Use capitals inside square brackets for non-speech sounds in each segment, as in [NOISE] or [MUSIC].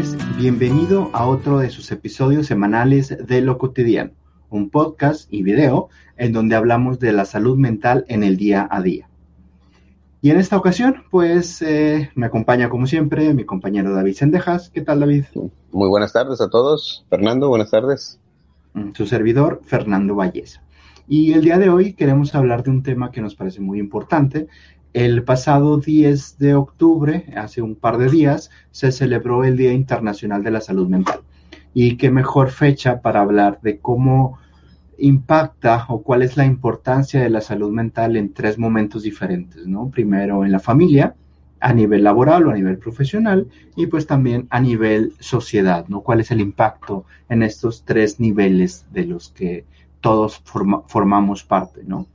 tardes. Bienvenido a otro de sus episodios semanales de Lo Cotidiano, un podcast y video en donde hablamos de la salud mental en el día a día. Y en esta ocasión, pues eh, me acompaña como siempre mi compañero David Sendejas. ¿Qué tal, David? Muy buenas tardes a todos. Fernando, buenas tardes. Mm, su servidor, Fernando Valles. Y el día de hoy queremos hablar de un tema que nos parece muy importante, el pasado 10 de octubre, hace un par de días, se celebró el Día Internacional de la Salud Mental. Y qué mejor fecha para hablar de cómo impacta o cuál es la importancia de la salud mental en tres momentos diferentes, ¿no? Primero en la familia, a nivel laboral o a nivel profesional y pues también a nivel sociedad, ¿no? ¿Cuál es el impacto en estos tres niveles de los que todos formamos parte, ¿no?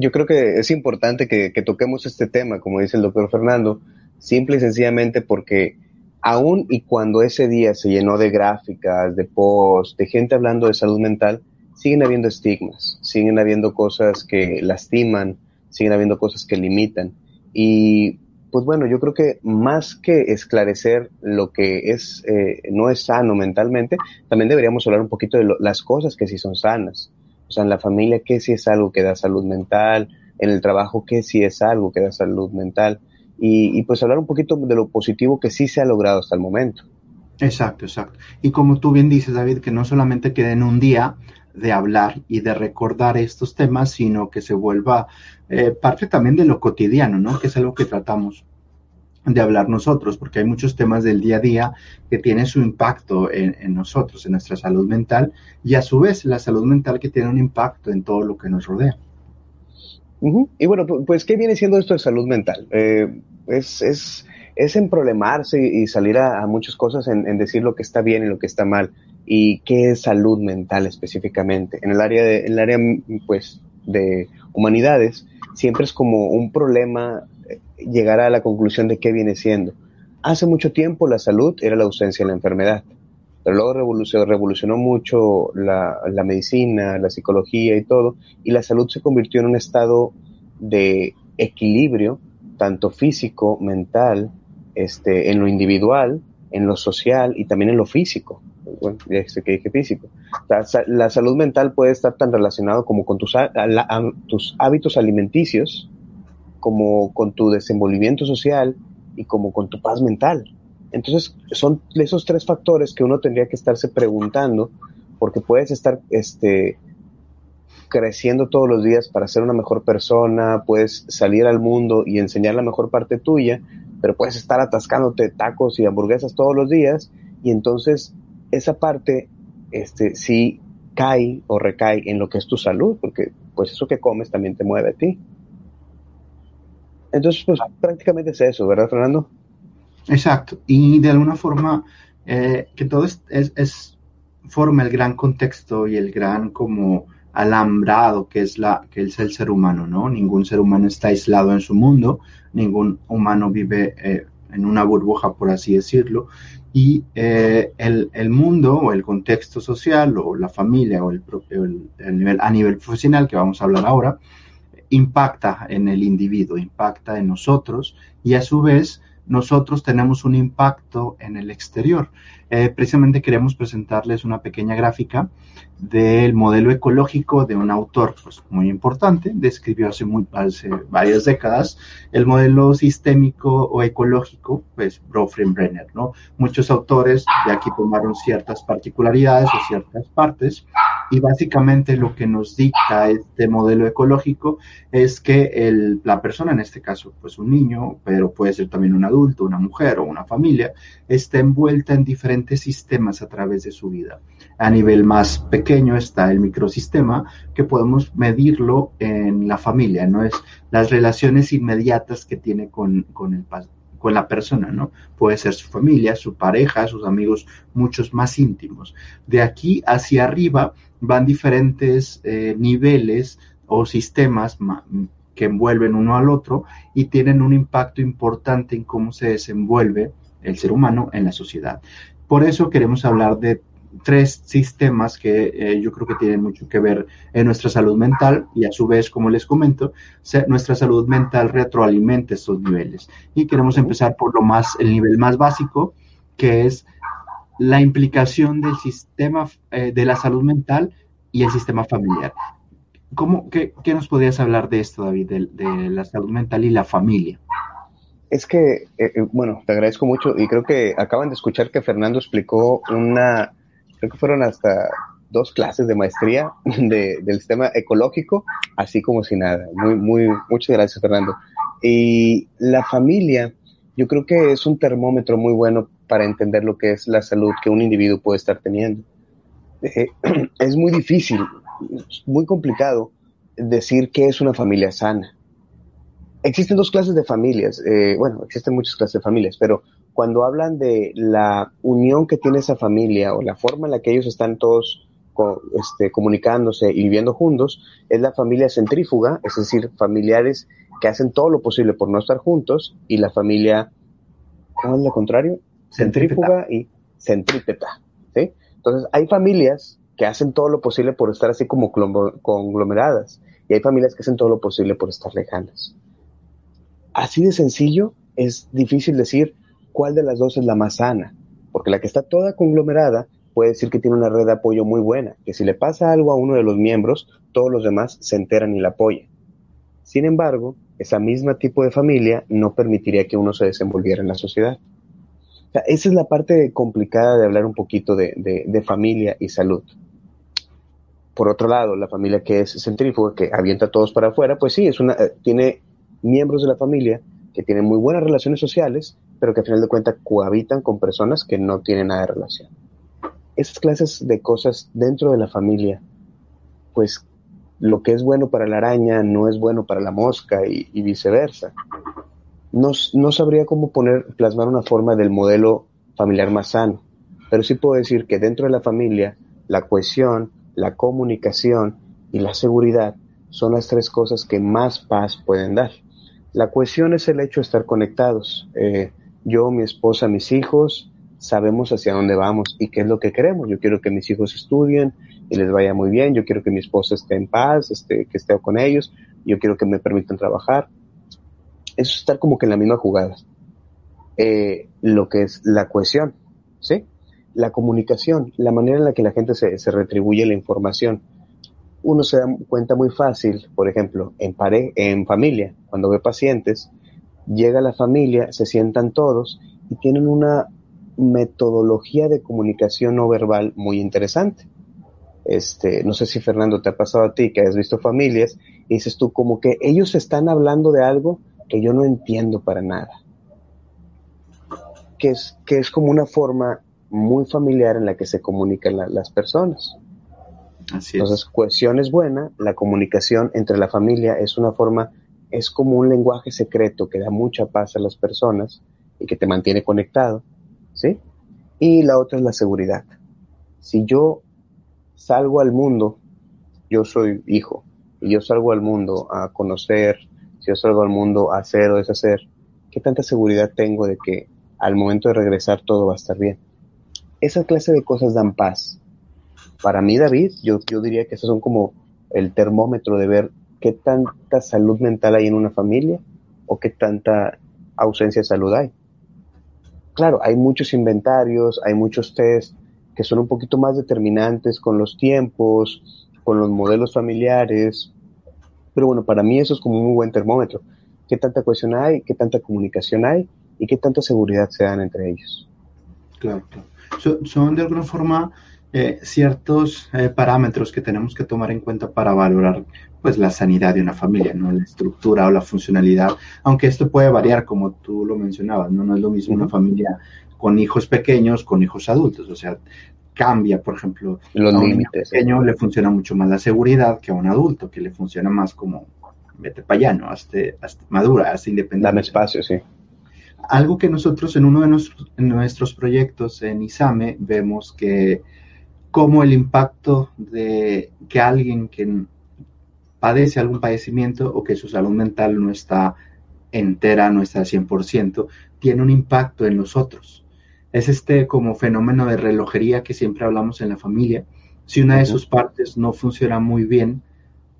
Yo creo que es importante que, toquemos este tema, como dice el doctor Fernando, simple y sencillamente porque aún y cuando ese día se llenó de gráficas, de posts, de gente hablando de salud mental, siguen habiendo estigmas, siguen habiendo cosas que lastiman, siguen habiendo cosas que limitan. Y pues bueno, yo creo que más que esclarecer lo que es eh, no es sano mentalmente, también deberíamos hablar un poquito de las cosas que sí son sanas. O sea, en la familia, ¿qué sí es algo que da salud mental? En el trabajo, ¿qué sí es algo que da salud mental? Y, pues hablar un poquito de lo positivo que sí se ha logrado hasta el momento. Exacto, exacto. Y como tú bien dices, David, que no solamente quede en un día de hablar y de recordar estos temas, sino que se vuelva eh, parte también de lo cotidiano, ¿no? Que es algo que tratamos de hablar nosotros, porque hay muchos temas del día a día que tienen su impacto en, nosotros, en nuestra salud mental, y a su vez la salud mental que tiene un impacto en todo lo que nos rodea. Y bueno, pues, ¿qué viene siendo esto de salud mental? Eh, es, es, es emproblemarse y salir a, muchas cosas en, decir lo que está bien y lo que está mal. ¿Y qué es salud mental específicamente? En el área, de, en el área pues, de humanidades, siempre es como un problema llegar a la conclusión de qué viene siendo. Hace mucho tiempo la salud era la ausencia de la enfermedad, pero luego revolucionó, revolucionó mucho la, medicina, la psicología y todo, y la salud se convirtió en un estado de equilibrio, tanto físico, mental, este, en lo individual, en lo social y también en lo físico. Bueno, ya sé que dije físico. La, salud mental puede estar tan relacionado como con tus, tus hábitos alimenticios, como con tu desenvolvimiento social y como con tu paz mental. Entonces, son esos tres factores que uno tendría que estarse preguntando, porque puedes estar este, creciendo todos los días para ser una mejor persona, puedes salir al mundo y enseñar la mejor parte tuya, pero puedes estar atascándote tacos y hamburguesas todos los días, y entonces esa parte este, sí cae o recae en lo que es tu salud, porque pues eso que comes también te mueve a ti. Entonces, pues prácticamente es eso, ¿verdad, Fernando? Exacto. Y de alguna forma, eh, que todo es, forma el gran contexto y el gran como alambrado que es, la, que es el ser humano, ¿no? Ningún ser humano está aislado en su mundo, ningún humano vive eh, en una burbuja, por así decirlo, y eh, el, el, mundo o el contexto social o la familia o el, el, nivel, a nivel profesional que vamos a hablar ahora, impacta en el individuo, impacta en nosotros y a su vez nosotros tenemos un impacto en el exterior. Eh, precisamente queremos presentarles una pequeña gráfica del modelo ecológico de un autor pues, muy importante, describió hace, muy, hace varias décadas el modelo sistémico o ecológico, pues Brenner, ¿no? Muchos autores de aquí tomaron ciertas particularidades o ciertas partes Y básicamente lo que nos dicta este modelo ecológico es que el, la persona, en este caso, pues un niño, pero puede ser también un adulto, una mujer o una familia, está envuelta en diferentes sistemas a través de su vida. A nivel más pequeño está el microsistema, que podemos medirlo en la familia, ¿no? Es las relaciones inmediatas que tiene con, con el, con la persona, ¿no? Puede ser su familia, su pareja, sus amigos, muchos más íntimos. De aquí hacia arriba van diferentes eh, niveles o sistemas que envuelven uno al otro y tienen un impacto importante en cómo se desenvuelve el ser humano en la sociedad. Por eso queremos hablar de tres sistemas que eh, yo creo que tienen mucho que ver en nuestra salud mental y a su vez, como les comento, nuestra salud mental retroalimenta estos niveles. Y queremos empezar por lo más, el nivel más básico, que es la implicación del sistema eh, de la salud mental y el sistema familiar. ¿Cómo, qué, nos podrías hablar de esto, David, de, la salud mental y la familia? Es que, eh, bueno, te agradezco mucho y creo que acaban de escuchar que Fernando explicó una creo que fueron hasta dos clases de maestría [LAUGHS] de, del sistema ecológico, así como si nada. Muy, muy, muchas gracias, Fernando. Y la familia, yo creo que es un termómetro muy bueno para entender lo que es la salud que un individuo puede estar teniendo. Eh, [CLEARS THROAT] es muy difícil, muy complicado decir que es una familia sana. Existen dos clases de familias, eh, bueno, existen muchas clases de familias, pero cuando hablan de la unión que tiene esa familia o la forma en la que ellos están todos este, comunicándose y viviendo juntos, es la familia centrífuga, es decir, familiares que hacen todo lo posible por no estar juntos, y la familia, ¿cómo es lo contrario? Centrífuga y centrípeta. ¿sí? Entonces, hay familias que hacen todo lo posible por estar así como conglomeradas, y hay familias que hacen todo lo posible por estar lejanas. Así de sencillo, es difícil decir cuál de las dos es la más sana, porque la que está toda conglomerada puede decir que tiene una red de apoyo muy buena, que si le pasa algo a uno de los miembros, todos los demás se enteran y la apoyan. Sin embargo, esa misma tipo de familia no permitiría que uno se desenvolviera en la sociedad. esa es la parte complicada de hablar un poquito de, familia y salud. Por otro lado, la familia que es centrífuga, que avienta a todos para afuera, pues sí, es una, eh, tiene miembros de la familia que tienen muy buenas relaciones sociales, pero que al final de cuentas cohabitan con personas que no tienen nada de relación. Esas clases de cosas dentro de la familia, pues lo que es bueno para la araña no es bueno para la mosca y, viceversa. No, no, sabría cómo poner, plasmar una forma del modelo familiar más sano, pero sí puedo decir que dentro de la familia, la cohesión, la comunicación y la seguridad son las tres cosas que más paz pueden dar. La cohesión es el hecho de estar conectados. Eh, yo, mi esposa, mis hijos, sabemos hacia dónde vamos y qué es lo que queremos. Yo quiero que mis hijos estudien y les vaya muy bien. Yo quiero que mi esposa esté en paz, este, que esté con ellos. Yo quiero que me permitan trabajar. Eso es estar como que en la misma jugada. Eh, lo que es la cohesión, ¿sí? La comunicación, la manera en la que la gente se, se retribuye la información. Uno se da cuenta muy fácil, por ejemplo, en, pare en familia, cuando ve pacientes, llega la familia, se sientan todos y tienen una metodología de comunicación no verbal muy interesante. Este, no sé si Fernando te ha pasado a ti que has visto familias y dices tú como que ellos están hablando de algo que yo no entiendo para nada. Que es, que es como una forma muy familiar en la que se comunican las personas. Entonces, cohesión es buena, la comunicación entre la familia es una forma es como un lenguaje secreto que da mucha paz a las personas y que te mantiene conectado, ¿sí? Y la otra es la seguridad. Si yo salgo al mundo, yo soy hijo, y yo salgo al mundo a conocer, si yo salgo al mundo a hacer o deshacer, ¿qué tanta seguridad tengo de que al momento de regresar todo va a estar bien? Esa clase de cosas dan paz. Para mí, David, yo, yo diría que esos son como el termómetro de ver qué tanta salud mental hay en una familia o qué tanta ausencia de salud hay. Claro, hay muchos inventarios, hay muchos test que son un poquito más determinantes con los tiempos, con los modelos familiares, pero bueno, para mí eso es como un muy buen termómetro. ¿Qué tanta cohesión hay? ¿Qué tanta comunicación hay? ¿Y qué tanta seguridad se dan entre ellos? Claro, claro. son de alguna forma eh, ciertos eh, parámetros que tenemos que tomar en cuenta para valorar pues la sanidad de una familia, ¿no? La estructura o la funcionalidad, aunque esto puede variar como tú lo mencionabas, ¿no? No es lo mismo una familia con hijos pequeños con hijos adultos, o sea, cambia, por ejemplo, los a un niño pequeño le funciona mucho más la seguridad que a un adulto, que le funciona más como vete para allá, ¿no? Hasta, hasta madura, hasta independiente. Dame espacio, sí. Algo que nosotros en uno de nuestros, en nuestros proyectos en ISAME vemos que como el impacto de que alguien que padece algún padecimiento o que su salud mental no está entera, no está al 100%, tiene un impacto en nosotros. Es este como fenómeno de relojería que siempre hablamos en la familia. Si una de sus partes no funciona muy bien,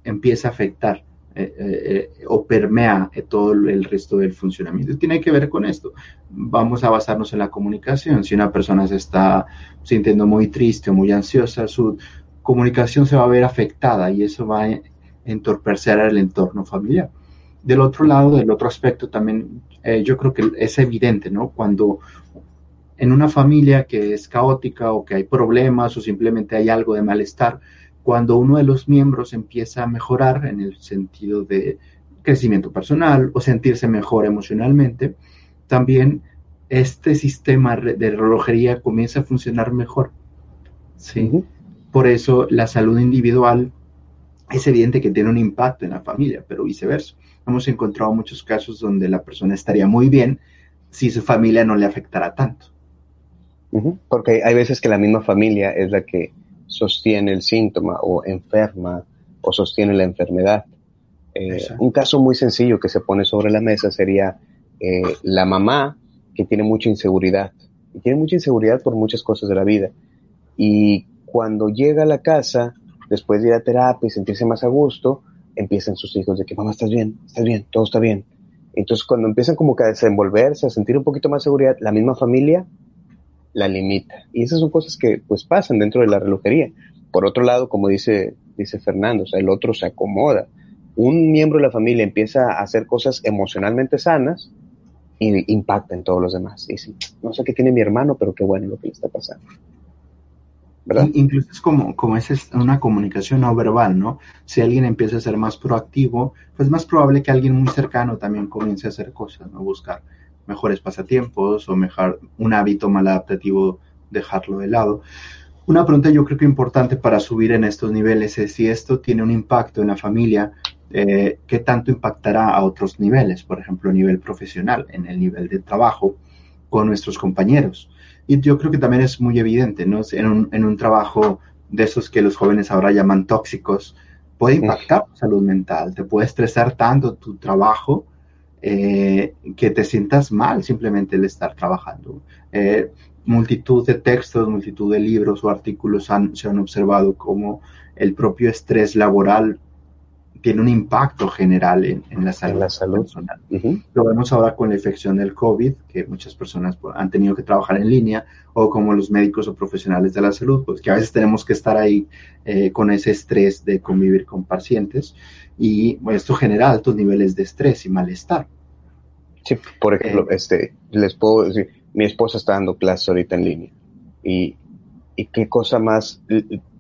empieza a afectar eh, eh, o permea todo el resto del funcionamiento. Tiene que ver con esto. Vamos a basarnos en la comunicación. Si una persona se está sintiendo muy triste o muy ansiosa, su comunicación se va a ver afectada y eso va a entorpecer el entorno familiar. Del otro lado, del otro aspecto también, eh, yo creo que es evidente, ¿no? Cuando en una familia que es caótica o que hay problemas o simplemente hay algo de malestar, cuando uno de los miembros empieza a mejorar en el sentido de crecimiento personal o sentirse mejor emocionalmente, también este sistema de relojería comienza a funcionar mejor. ¿sí? Uh -huh. Por eso la salud individual es evidente que tiene un impacto en la familia, pero viceversa. Hemos encontrado muchos casos donde la persona estaría muy bien si su familia no le afectara tanto. Uh -huh. Porque hay veces que la misma familia es la que sostiene el síntoma o enferma o sostiene la enfermedad. Eh, un caso muy sencillo que se pone sobre la mesa sería eh, la mamá que tiene mucha inseguridad. Y tiene mucha inseguridad por muchas cosas de la vida. Y cuando llega a la casa, después de ir a terapia y sentirse más a gusto, empiezan sus hijos de que mamá, estás bien, estás bien, todo está bien. Entonces cuando empiezan como que a desenvolverse, a sentir un poquito más seguridad, la misma familia la limita. Y esas son cosas que pues pasan dentro de la relojería. Por otro lado, como dice, dice Fernando, o sea, el otro se acomoda. Un miembro de la familia empieza a hacer cosas emocionalmente sanas y impacta en todos los demás. Y dice, no sé qué tiene mi hermano, pero qué bueno lo que le está pasando. ¿verdad? Incluso es como, como es una comunicación no verbal, ¿no? Si alguien empieza a ser más proactivo, pues es más probable que alguien muy cercano también comience a hacer cosas, ¿no? Buscar mejores pasatiempos o mejor un hábito maladaptativo, dejarlo de lado. Una pregunta yo creo que importante para subir en estos niveles es si esto tiene un impacto en la familia, eh, ¿qué tanto impactará a otros niveles? Por ejemplo, a nivel profesional, en el nivel de trabajo con nuestros compañeros. Y yo creo que también es muy evidente, ¿no? En un, en un trabajo de esos que los jóvenes ahora llaman tóxicos, puede impactar tu salud mental, te puede estresar tanto tu trabajo eh, que te sientas mal simplemente el estar trabajando. Eh, multitud de textos, multitud de libros o artículos han, se han observado como el propio estrés laboral tiene un impacto general en, en la salud, en la salud. personal. Uh -huh. Lo vemos ahora con la infección del COVID, que muchas personas han tenido que trabajar en línea, o como los médicos o profesionales de la salud, pues que a veces tenemos que estar ahí eh, con ese estrés de convivir con pacientes, y bueno, esto genera altos niveles de estrés y malestar. Sí, por ejemplo, eh, este, les puedo decir, mi esposa está dando clases ahorita en línea, y y qué cosa más,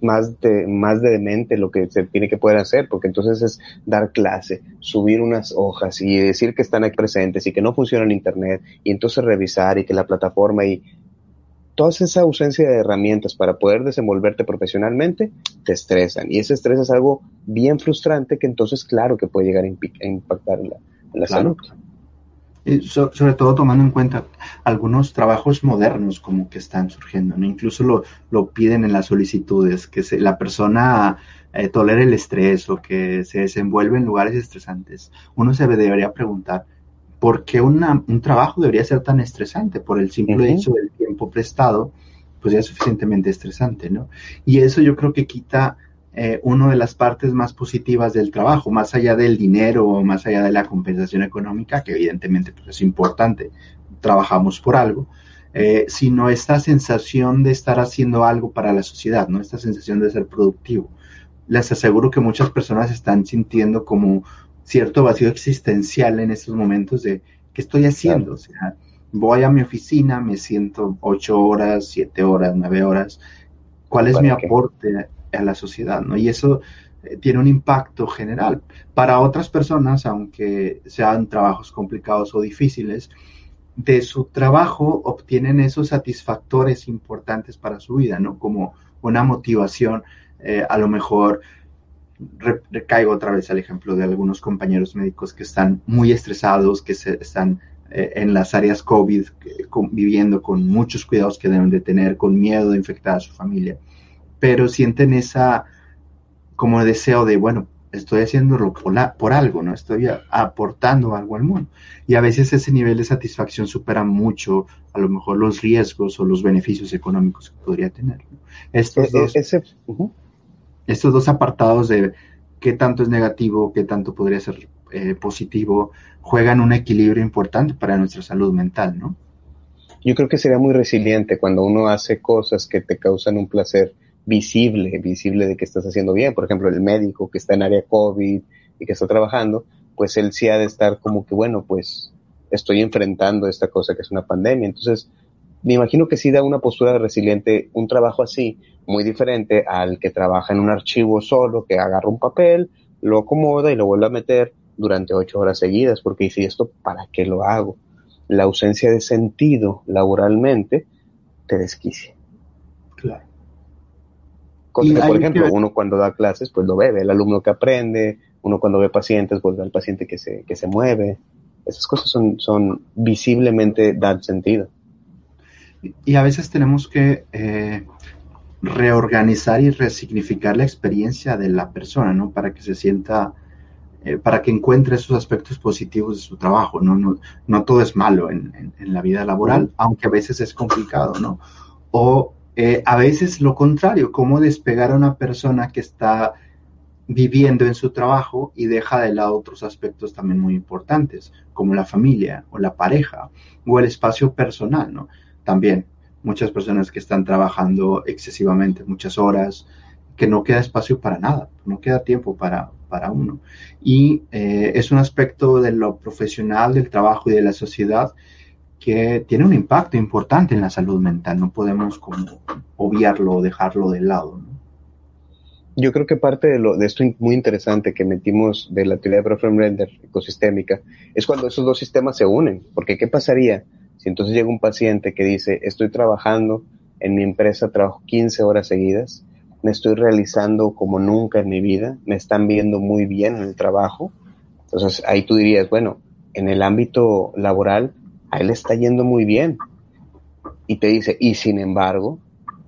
más, de, más de demente lo que se tiene que poder hacer, porque entonces es dar clase, subir unas hojas y decir que están aquí presentes y que no funciona el Internet, y entonces revisar y que la plataforma y toda esa ausencia de herramientas para poder desenvolverte profesionalmente te estresan. Y ese estrés es algo bien frustrante que entonces, claro, que puede llegar a impactar en la, en la claro. salud sobre todo tomando en cuenta algunos trabajos modernos como que están surgiendo, ¿no? incluso lo, lo piden en las solicitudes, que se, la persona eh, tolere el estrés o que se desenvuelve en lugares estresantes. Uno se debería preguntar, ¿por qué una, un trabajo debería ser tan estresante? Por el simple uh -huh. hecho del tiempo prestado, pues ya es suficientemente estresante, ¿no? Y eso yo creo que quita eh, una de las partes más positivas del trabajo, más allá del dinero o más allá de la compensación económica, que evidentemente pues, es importante, trabajamos por algo, eh, sino esta sensación de estar haciendo algo para la sociedad, ¿no? Esta sensación de ser productivo. Les aseguro que muchas personas están sintiendo como cierto vacío existencial en estos momentos de ¿qué estoy haciendo? Claro. O sea, voy a mi oficina, me siento ocho horas, siete horas, nueve horas, ¿Cuál es mi aporte a la sociedad? ¿no? Y eso eh, tiene un impacto general. Para otras personas, aunque sean trabajos complicados o difíciles, de su trabajo obtienen esos satisfactores importantes para su vida, ¿no? Como una motivación, eh, a lo mejor recaigo otra vez al ejemplo de algunos compañeros médicos que están muy estresados, que se, están eh, en las áreas COVID viviendo con muchos cuidados que deben de tener, con miedo de infectar a su familia, pero sienten esa como deseo de, bueno, estoy haciéndolo por, por algo, ¿no? Estoy aportando algo al mundo. Y a veces ese nivel de satisfacción supera mucho a lo mejor los riesgos o los beneficios económicos que podría tener. Estos, e, dos, estos dos apartados de qué tanto es negativo, qué tanto podría ser eh, positivo, juegan un equilibrio importante para nuestra salud mental, ¿no? Yo creo que sería muy resiliente cuando uno hace cosas que te causan un placer visible, visible de que estás haciendo bien. Por ejemplo, el médico que está en área COVID y que está trabajando, pues él sí ha de estar como que, bueno, pues estoy enfrentando esta cosa que es una pandemia. Entonces, me imagino que sí da una postura resiliente, un trabajo así, muy diferente al que trabaja en un archivo solo, que agarra un papel, lo acomoda y lo vuelve a meter durante ocho horas seguidas, porque dice, ¿esto para qué lo hago? La ausencia de sentido laboralmente te desquicia. Por ejemplo, uno cuando da clases, pues lo ve, ve el alumno que aprende, uno cuando ve pacientes, pues ve al paciente que se, que se mueve. Esas cosas son, son visiblemente dan sentido. Y a veces tenemos que eh, reorganizar y resignificar la experiencia de la persona, ¿no? Para que se sienta, eh, para que encuentre esos aspectos positivos de su trabajo, ¿no? No, no todo es malo en, en, la vida laboral, aunque a veces es complicado, ¿no? O eh, a veces lo contrario, cómo despegar a una persona que está viviendo en su trabajo y deja de lado otros aspectos también muy importantes, como la familia o la pareja o el espacio personal, ¿no? También muchas personas que están trabajando excesivamente, muchas horas, que no queda espacio para nada, no queda tiempo para, para uno. Y eh, es un aspecto de lo profesional, del trabajo y de la sociedad que tiene un impacto importante en la salud mental. No podemos como obviarlo o dejarlo de lado. Yo creo que parte de, lo, de esto muy interesante que metimos de la teoría de Profem ecosistémica es cuando esos dos sistemas se unen. Porque ¿qué pasaría si entonces llega un paciente que dice, estoy trabajando en mi empresa, trabajo 15 horas seguidas, me estoy realizando como nunca en mi vida, me están viendo muy bien en el trabajo? Entonces ahí tú dirías, bueno, en el ámbito laboral a él está yendo muy bien. Y te dice, y sin embargo,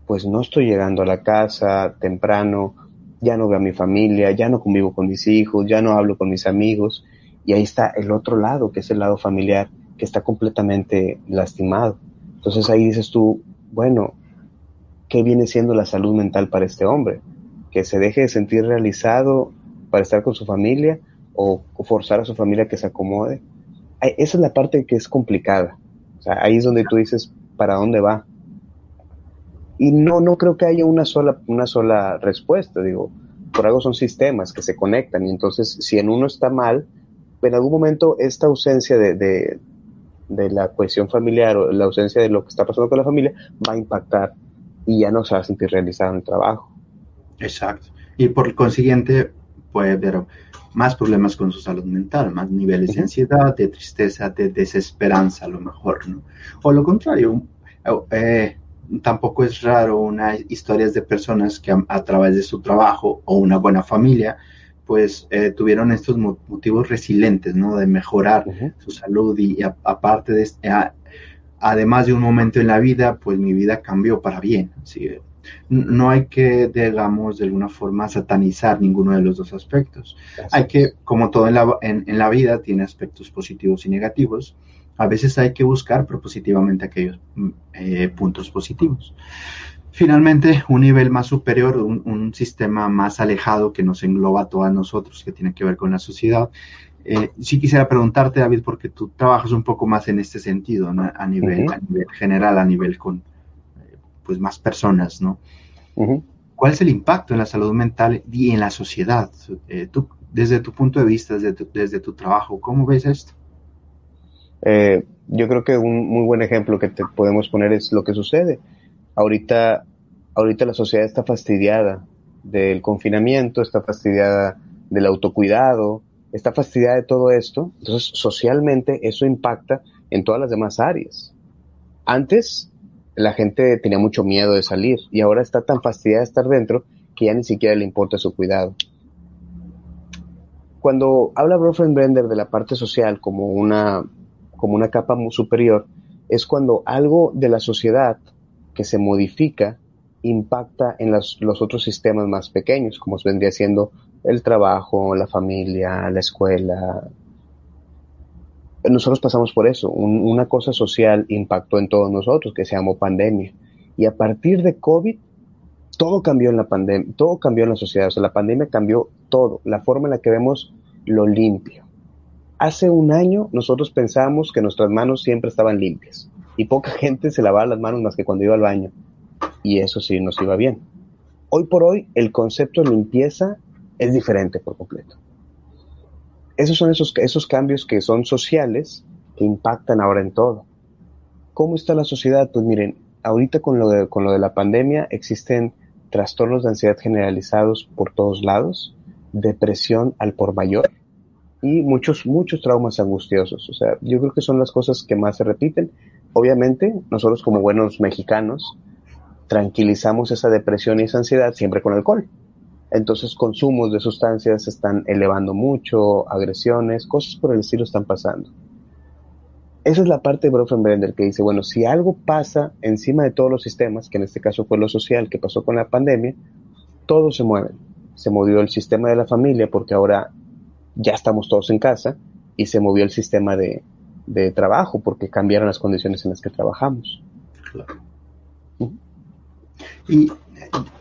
pues no estoy llegando a la casa temprano, ya no veo a mi familia, ya no convivo con mis hijos, ya no hablo con mis amigos. Y ahí está el otro lado, que es el lado familiar, que está completamente lastimado. Entonces ahí dices tú, bueno, ¿qué viene siendo la salud mental para este hombre? Que se deje de sentir realizado para estar con su familia o forzar a su familia que se acomode esa es la parte que es complicada. Ahí es donde tú dices, ¿para dónde va? Y no, no creo que haya una sola, una sola respuesta. Digo, por algo son sistemas que se conectan. Y entonces, si en uno está mal, en algún momento esta ausencia de, de, la cohesión familiar o la ausencia de lo que está pasando con la familia va a impactar y ya no se va a sentir realizado en el trabajo. Exacto. Y por consiguiente, puede haber más problemas con su salud mental, más niveles de ansiedad, de tristeza, de desesperanza a lo mejor, ¿no? O lo contrario, eh, tampoco es raro una historias de personas que a, través de su trabajo o una buena familia, pues eh, tuvieron estos motivos resilientes, ¿no? De mejorar su salud y, aparte de, además de un momento en la vida, pues mi vida cambió para bien, ¿sí? No hay que, digamos, de alguna forma satanizar ninguno de los dos aspectos. Hay que, como todo en la, en, la, vida, tiene aspectos positivos y negativos. A veces hay que buscar propositivamente aquellos mm, eh, puntos positivos. Finalmente, un nivel más superior, un, sistema más alejado que nos engloba a todos nosotros, que tiene que ver con la sociedad. Eh, sí quisiera preguntarte, David, porque tú trabajas un poco más en este sentido, a, nivel, a nivel general, a nivel con, pues más personas, ¿no? ¿Cuál es el impacto en la salud mental y en la sociedad? Eh, tú, desde tu punto de vista, desde tu, trabajo, ¿cómo ves esto? Eh, yo creo que un muy buen ejemplo que te podemos poner es lo que sucede. Ahorita ahorita la sociedad está fastidiada del confinamiento, está fastidiada del autocuidado, está fastidiada de todo esto. Entonces, socialmente eso impacta en todas las demás áreas. Antes la gente tenía mucho miedo de salir y ahora está tan fastidiada de estar dentro que ya ni siquiera le importa su cuidado. Cuando habla Brender de la parte social como una, como una capa superior, es cuando algo de la sociedad que se modifica impacta en los, otros sistemas más pequeños, como vendría siendo el trabajo, la familia, la escuela. Nosotros pasamos por eso. una cosa social impactó en todos nosotros, que se llamó pandemia. Y a partir de COVID, todo cambió en la todo cambió en la sociedad. O sea, la pandemia cambió todo, la forma en la que vemos lo limpio. Hace un año nosotros pensábamos que nuestras manos siempre estaban limpias y poca gente se lavaba las manos más que cuando iba al baño. Y eso sí nos iba bien. Hoy por hoy el concepto de limpieza es diferente por completo. Esos son esos, esos cambios que son sociales que impactan ahora en todo. ¿Cómo está la sociedad? Pues miren, ahorita con lo de, con lo de la pandemia existen trastornos de ansiedad generalizados por todos lados, depresión al por mayor y muchos, muchos traumas angustiosos. O sea, yo creo que son las cosas que más se repiten. Obviamente, nosotros como buenos mexicanos tranquilizamos esa depresión y esa ansiedad siempre con alcohol. Entonces, consumos de sustancias se están elevando mucho, agresiones, cosas por el estilo están pasando. Esa es la parte de Brofenbrender que dice, bueno, si algo pasa encima de todos los sistemas, que en este caso fue lo social que pasó con la pandemia, todo se mueve se movió el sistema de la familia porque ahora ya estamos todos en casa y se movió el sistema de, trabajo porque cambiaron las condiciones en las que trabajamos. Claro. Y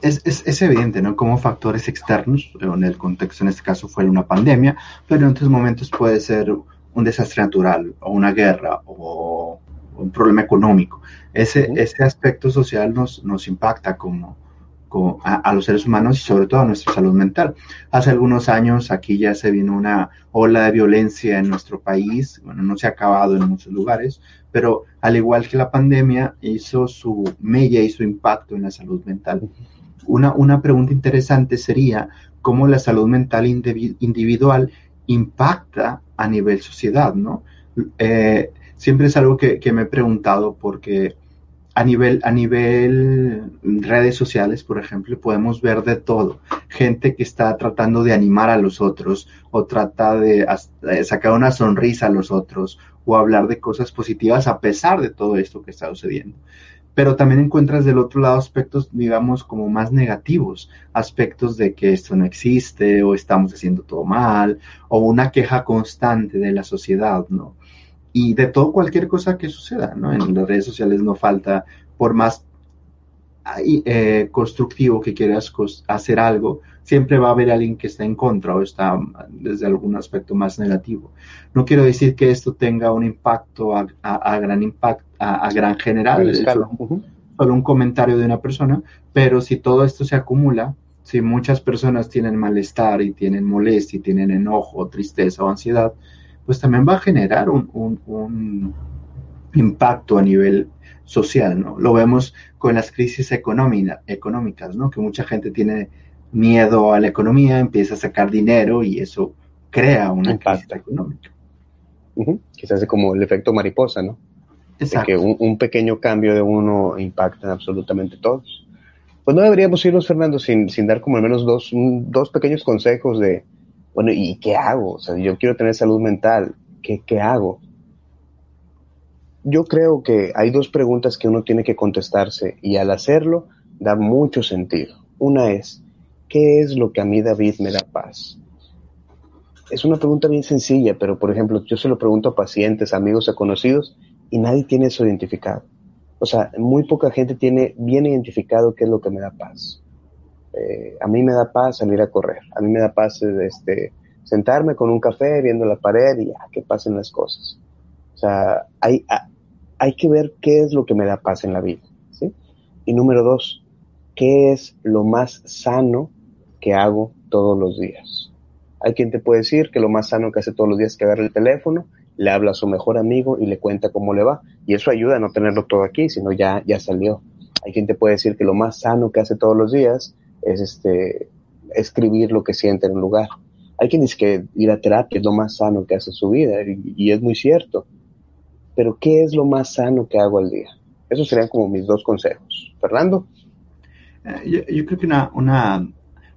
es, es, evidente, ¿no? Como factores externos, en el contexto en este caso fue una pandemia, pero en otros momentos puede ser un desastre natural o una guerra o un problema económico. Ese, ese aspecto social nos, nos impacta como, a, los seres humanos y sobre todo a nuestra salud mental. Hace algunos años aquí ya se vino una ola de violencia en nuestro país, bueno, no se ha acabado en muchos lugares, pero al igual que la pandemia hizo su mella y su impacto en la salud mental. Una, una pregunta interesante sería cómo la salud mental individual impacta a nivel sociedad, ¿no? Eh, siempre es algo que, que me he preguntado porque a nivel, a nivel redes sociales, por ejemplo, podemos ver de todo. Gente que está tratando de animar a los otros o trata de sacar una sonrisa a los otros o hablar de cosas positivas a pesar de todo esto que está sucediendo. Pero también encuentras del otro lado aspectos, digamos, como más negativos, aspectos de que esto no existe o estamos haciendo todo mal o una queja constante de la sociedad, ¿no? Y de todo cualquier cosa que suceda, ¿no? En las redes sociales no falta, por más eh, constructivo que quieras hacer algo, siempre va a haber alguien que está en contra o está desde algún aspecto más negativo. No quiero decir que esto tenga un impacto a, gran impacto, a, gran general, solo, solo un comentario de una persona, pero si todo esto se acumula, si muchas personas tienen malestar y tienen molestia y tienen enojo, tristeza o ansiedad, pues también va a generar un, impacto a nivel social, ¿no? Lo vemos con las crisis económicas, ¿no? Que mucha gente tiene miedo a la economía, empieza a sacar dinero y eso crea una crisis económica. Quizás es como el efecto mariposa, ¿no? Exacto. que un, pequeño cambio de uno impacta en absolutamente todos. Pues no deberíamos irnos, Fernando, sin, sin dar como al menos dos, dos pequeños consejos de, bueno, ¿y qué hago? O sea, yo quiero tener salud mental, ¿qué, qué hago? Yo creo que hay dos preguntas que uno tiene que contestarse y al hacerlo da mucho sentido. Una es, ¿qué es lo que a mí David me da paz? Es una pregunta bien sencilla, pero por ejemplo, yo se lo pregunto a pacientes, amigos, a conocidos y nadie tiene eso identificado. O sea, muy poca gente tiene bien identificado qué es lo que me da paz. Eh, a mí me da paz salir a correr, a mí me da paz este, sentarme con un café viendo la pared y ya, que pasen las cosas. O sea, hay, hay que ver qué es lo que me da paz en la vida. ¿sí? Y número dos, ¿qué es lo más sano que hago todos los días? Hay quien te puede decir que lo más sano que hace todos los días es que agarre el teléfono, le habla a su mejor amigo y le cuenta cómo le va. Y eso ayuda a no tenerlo todo aquí, sino ya, ya salió. Hay quien te puede decir que lo más sano que hace todos los días es este escribir lo que siente en un lugar. Hay quien dice que ir a terapia es lo más sano que hace su vida y, es muy cierto. Pero ¿qué es lo más sano que hago al día? Esos serían como mis dos consejos. Fernando. Eh, yo, creo que una, una,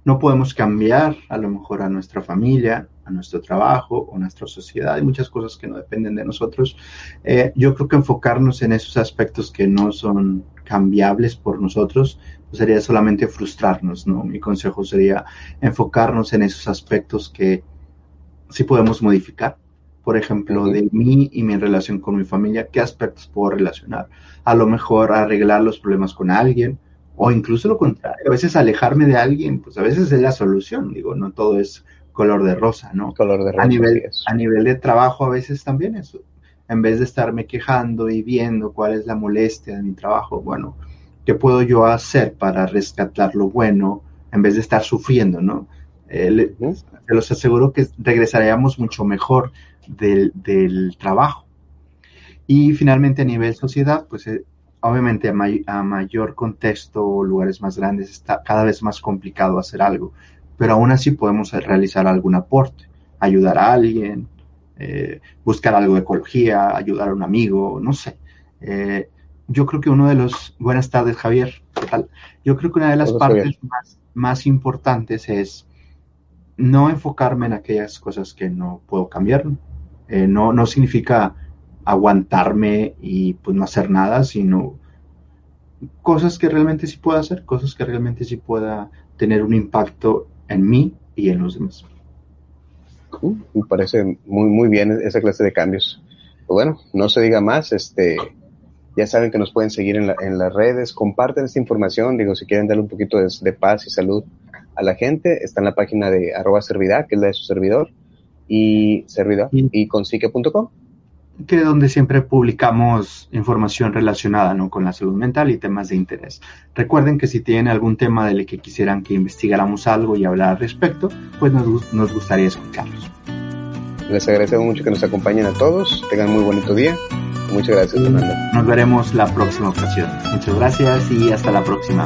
no podemos cambiar a lo mejor a nuestra familia, a nuestro trabajo o nuestra sociedad. Hay muchas cosas que no dependen de nosotros. Eh, yo creo que enfocarnos en esos aspectos que no son cambiables por nosotros pues sería solamente frustrarnos, ¿no? Mi consejo sería enfocarnos en esos aspectos que sí podemos modificar. Por ejemplo, de mí y mi relación con mi familia, ¿qué aspectos puedo relacionar? A lo mejor arreglar los problemas con alguien, o incluso lo contrario, a veces alejarme de alguien, pues a veces es la solución, digo, no todo es color de rosa, ¿no? Color de rosa. A nivel, a nivel de trabajo a veces también eso. En vez de estarme quejando y viendo cuál es la molestia de mi trabajo, bueno, ¿qué puedo yo hacer para rescatar lo bueno en vez de estar sufriendo, no? Eh, se los aseguro que regresaríamos mucho mejor del, del trabajo. Y finalmente a nivel sociedad, pues eh, obviamente a, a, mayor contexto o lugares más grandes está cada vez más complicado hacer algo pero aún así podemos realizar algún aporte, ayudar a alguien, eh, buscar algo de ecología, ayudar a un amigo, no sé. Eh, yo creo que uno de los... Buenas tardes, Javier. ¿Qué tal? Yo creo que una de las partes más, importantes es no enfocarme en aquellas cosas que no puedo cambiar. Eh, no, no significa aguantarme y pues no hacer nada, sino cosas que realmente sí pueda hacer, cosas que realmente sí pueda tener un impacto en mí y en los demás. me parece muy, muy bien esa clase de cambios. bueno, no se diga más, este, ya saben que nos pueden seguir en, en las redes, comparten esta información, digo, si quieren darle un poquito de, paz y salud a la gente, está en la página de arroba servidad, que es la de su servidor, y servidor, y consique.com que es donde siempre publicamos información relacionada ¿no? con la salud mental y temas de interés. Recuerden que si tienen algún tema del que quisieran que investigáramos algo y hablar al respecto, pues nos, nos gustaría escucharlos. Les agradecemos mucho que nos acompañen a todos. Tengan muy bonito día. Muchas gracias, Fernando. Nos veremos la próxima ocasión. Muchas gracias y hasta la próxima.